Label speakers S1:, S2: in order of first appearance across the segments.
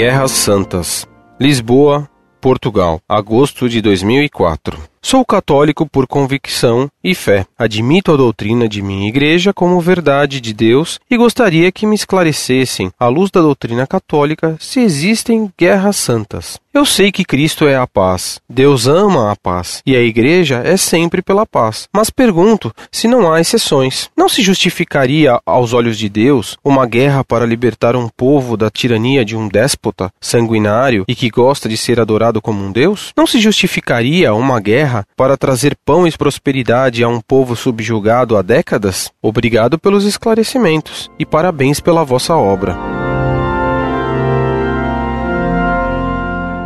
S1: Guerras Santas. Lisboa, Portugal, agosto de 2004. Sou católico por convicção e fé. Admito a doutrina de minha igreja como verdade de Deus e gostaria que me esclarecessem, à luz da doutrina católica, se existem guerras santas. Eu sei que Cristo é a paz. Deus ama a paz e a igreja é sempre pela paz. Mas pergunto se não há exceções. Não se justificaria, aos olhos de Deus, uma guerra para libertar um povo da tirania de um déspota sanguinário e que gosta de ser adorado como um Deus? Não se justificaria uma guerra terra para trazer pão e prosperidade a um povo subjugado há décadas? Obrigado pelos esclarecimentos e parabéns pela vossa obra.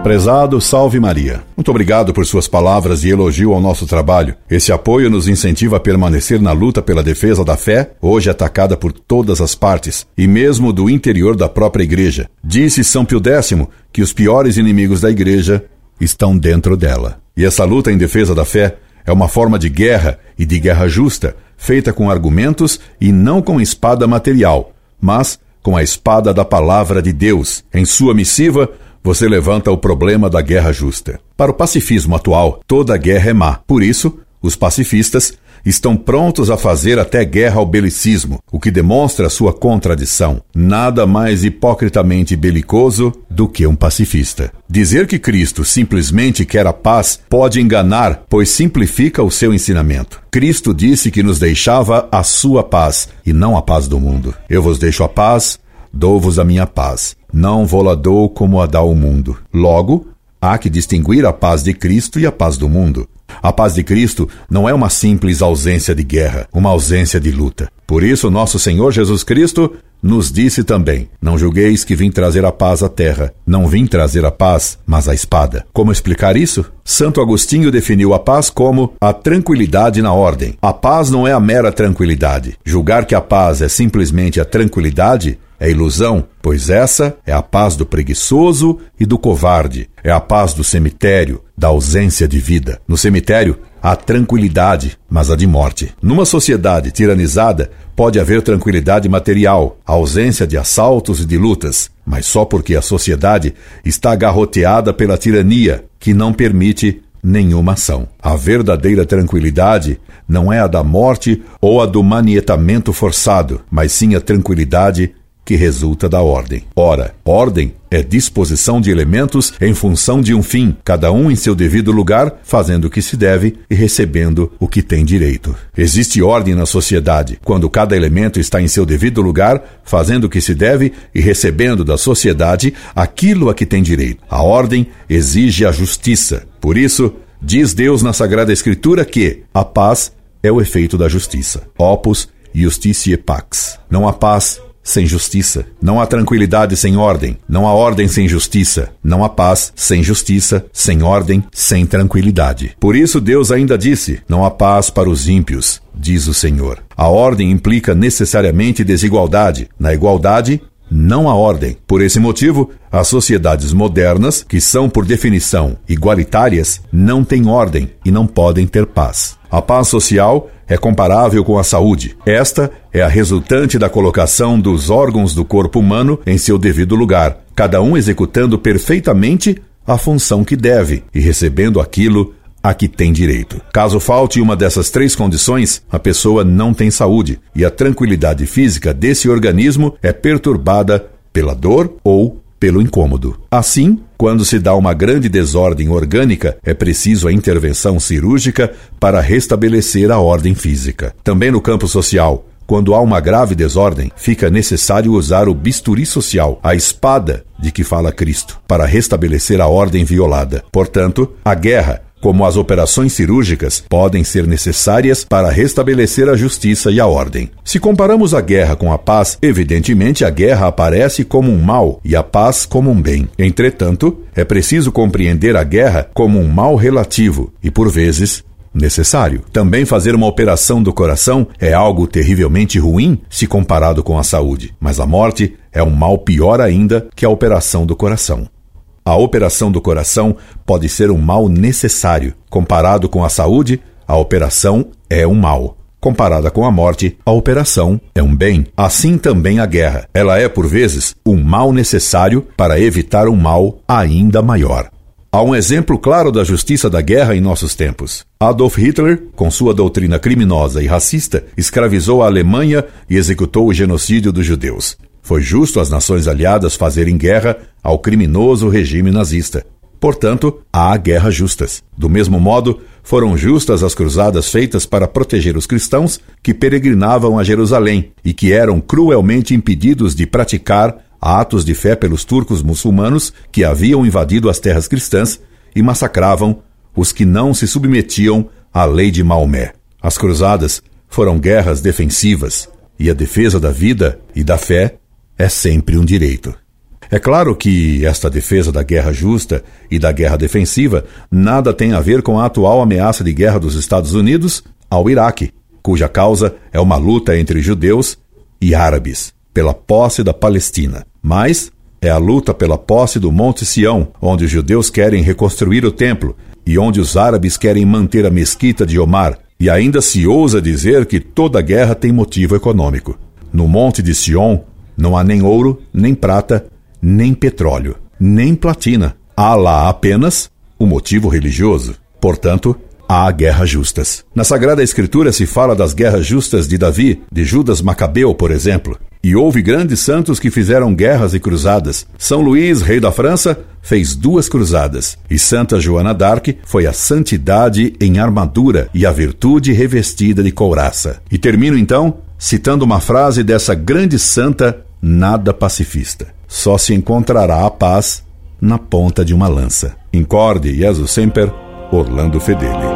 S2: Prezado Salve Maria. Muito obrigado por suas palavras e elogio ao nosso trabalho. Esse apoio nos incentiva a permanecer na luta pela defesa da fé, hoje atacada por todas as partes, e mesmo do interior da própria igreja. Disse São Pio X que os piores inimigos da igreja estão dentro dela. E essa luta em defesa da fé é uma forma de guerra e de guerra justa, feita com argumentos e não com espada material, mas com a espada da palavra de Deus. Em sua missiva, você levanta o problema da guerra justa. Para o pacifismo atual, toda guerra é má. Por isso, os pacifistas estão prontos a fazer até guerra ao belicismo, o que demonstra sua contradição. Nada mais hipocritamente belicoso do que um pacifista. Dizer que Cristo simplesmente quer a paz pode enganar, pois simplifica o seu ensinamento. Cristo disse que nos deixava a sua paz e não a paz do mundo. Eu vos deixo a paz, dou-vos a minha paz. Não vou-la dou como a dá o mundo. Logo, há que distinguir a paz de Cristo e a paz do mundo. A paz de Cristo não é uma simples ausência de guerra, uma ausência de luta. Por isso, nosso Senhor Jesus Cristo nos disse também: Não julgueis que vim trazer a paz à terra. Não vim trazer a paz, mas a espada. Como explicar isso? Santo Agostinho definiu a paz como a tranquilidade na ordem. A paz não é a mera tranquilidade. Julgar que a paz é simplesmente a tranquilidade é ilusão, pois essa é a paz do preguiçoso e do covarde, é a paz do cemitério, da ausência de vida. No cemitério há tranquilidade, mas a de morte. Numa sociedade tiranizada, pode haver tranquilidade material, ausência de assaltos e de lutas, mas só porque a sociedade está agarroteada pela tirania, que não permite nenhuma ação. A verdadeira tranquilidade não é a da morte ou a do manietamento forçado, mas sim a tranquilidade que resulta da ordem. Ora, ordem é disposição de elementos em função de um fim, cada um em seu devido lugar, fazendo o que se deve e recebendo o que tem direito. Existe ordem na sociedade quando cada elemento está em seu devido lugar, fazendo o que se deve e recebendo da sociedade aquilo a que tem direito. A ordem exige a justiça. Por isso, diz Deus na Sagrada Escritura que a paz é o efeito da justiça. Opus Justitiae Pax. Não há paz sem justiça. Não há tranquilidade sem ordem. Não há ordem sem justiça. Não há paz sem justiça, sem ordem, sem tranquilidade. Por isso Deus ainda disse: Não há paz para os ímpios, diz o Senhor. A ordem implica necessariamente desigualdade. Na igualdade, não há ordem. Por esse motivo, as sociedades modernas, que são por definição igualitárias, não têm ordem e não podem ter paz. A paz social é comparável com a saúde. Esta é a resultante da colocação dos órgãos do corpo humano em seu devido lugar, cada um executando perfeitamente a função que deve e recebendo aquilo a que tem direito. Caso falte uma dessas três condições, a pessoa não tem saúde e a tranquilidade física desse organismo é perturbada pela dor ou pelo incômodo. Assim, quando se dá uma grande desordem orgânica, é preciso a intervenção cirúrgica para restabelecer a ordem física. Também no campo social, quando há uma grave desordem, fica necessário usar o bisturi social, a espada de que fala Cristo, para restabelecer a ordem violada. Portanto, a guerra como as operações cirúrgicas, podem ser necessárias para restabelecer a justiça e a ordem. Se comparamos a guerra com a paz, evidentemente a guerra aparece como um mal e a paz como um bem. Entretanto, é preciso compreender a guerra como um mal relativo e, por vezes, necessário. Também fazer uma operação do coração é algo terrivelmente ruim se comparado com a saúde, mas a morte é um mal pior ainda que a operação do coração. A operação do coração pode ser um mal necessário. Comparado com a saúde, a operação é um mal. Comparada com a morte, a operação é um bem. Assim também a guerra. Ela é, por vezes, um mal necessário para evitar um mal ainda maior. Há um exemplo claro da justiça da guerra em nossos tempos. Adolf Hitler, com sua doutrina criminosa e racista, escravizou a Alemanha e executou o genocídio dos judeus. Foi justo as nações aliadas fazerem guerra ao criminoso regime nazista. Portanto, há guerras justas. Do mesmo modo, foram justas as cruzadas feitas para proteger os cristãos que peregrinavam a Jerusalém e que eram cruelmente impedidos de praticar atos de fé pelos turcos muçulmanos que haviam invadido as terras cristãs e massacravam os que não se submetiam à lei de Maomé. As cruzadas foram guerras defensivas, e a defesa da vida e da fé é sempre um direito. É claro que esta defesa da guerra justa e da guerra defensiva nada tem a ver com a atual ameaça de guerra dos Estados Unidos ao Iraque, cuja causa é uma luta entre judeus e árabes pela posse da Palestina. Mas é a luta pela posse do Monte Sião, onde os judeus querem reconstruir o templo e onde os árabes querem manter a mesquita de Omar. E ainda se ousa dizer que toda guerra tem motivo econômico. No Monte de Sião não há nem ouro, nem prata, nem petróleo, nem platina. Há lá apenas o motivo religioso. Portanto, há guerras justas. Na Sagrada Escritura se fala das guerras justas de Davi, de Judas Macabeu, por exemplo. E houve grandes santos que fizeram guerras e cruzadas. São Luís, rei da França, fez duas cruzadas. E Santa Joana d'Arc foi a santidade em armadura e a virtude revestida de couraça. E termino então citando uma frase dessa grande santa nada pacifista. Só se encontrará a paz na ponta de uma lança. Incorde Jesus Semper, Orlando Fedeli.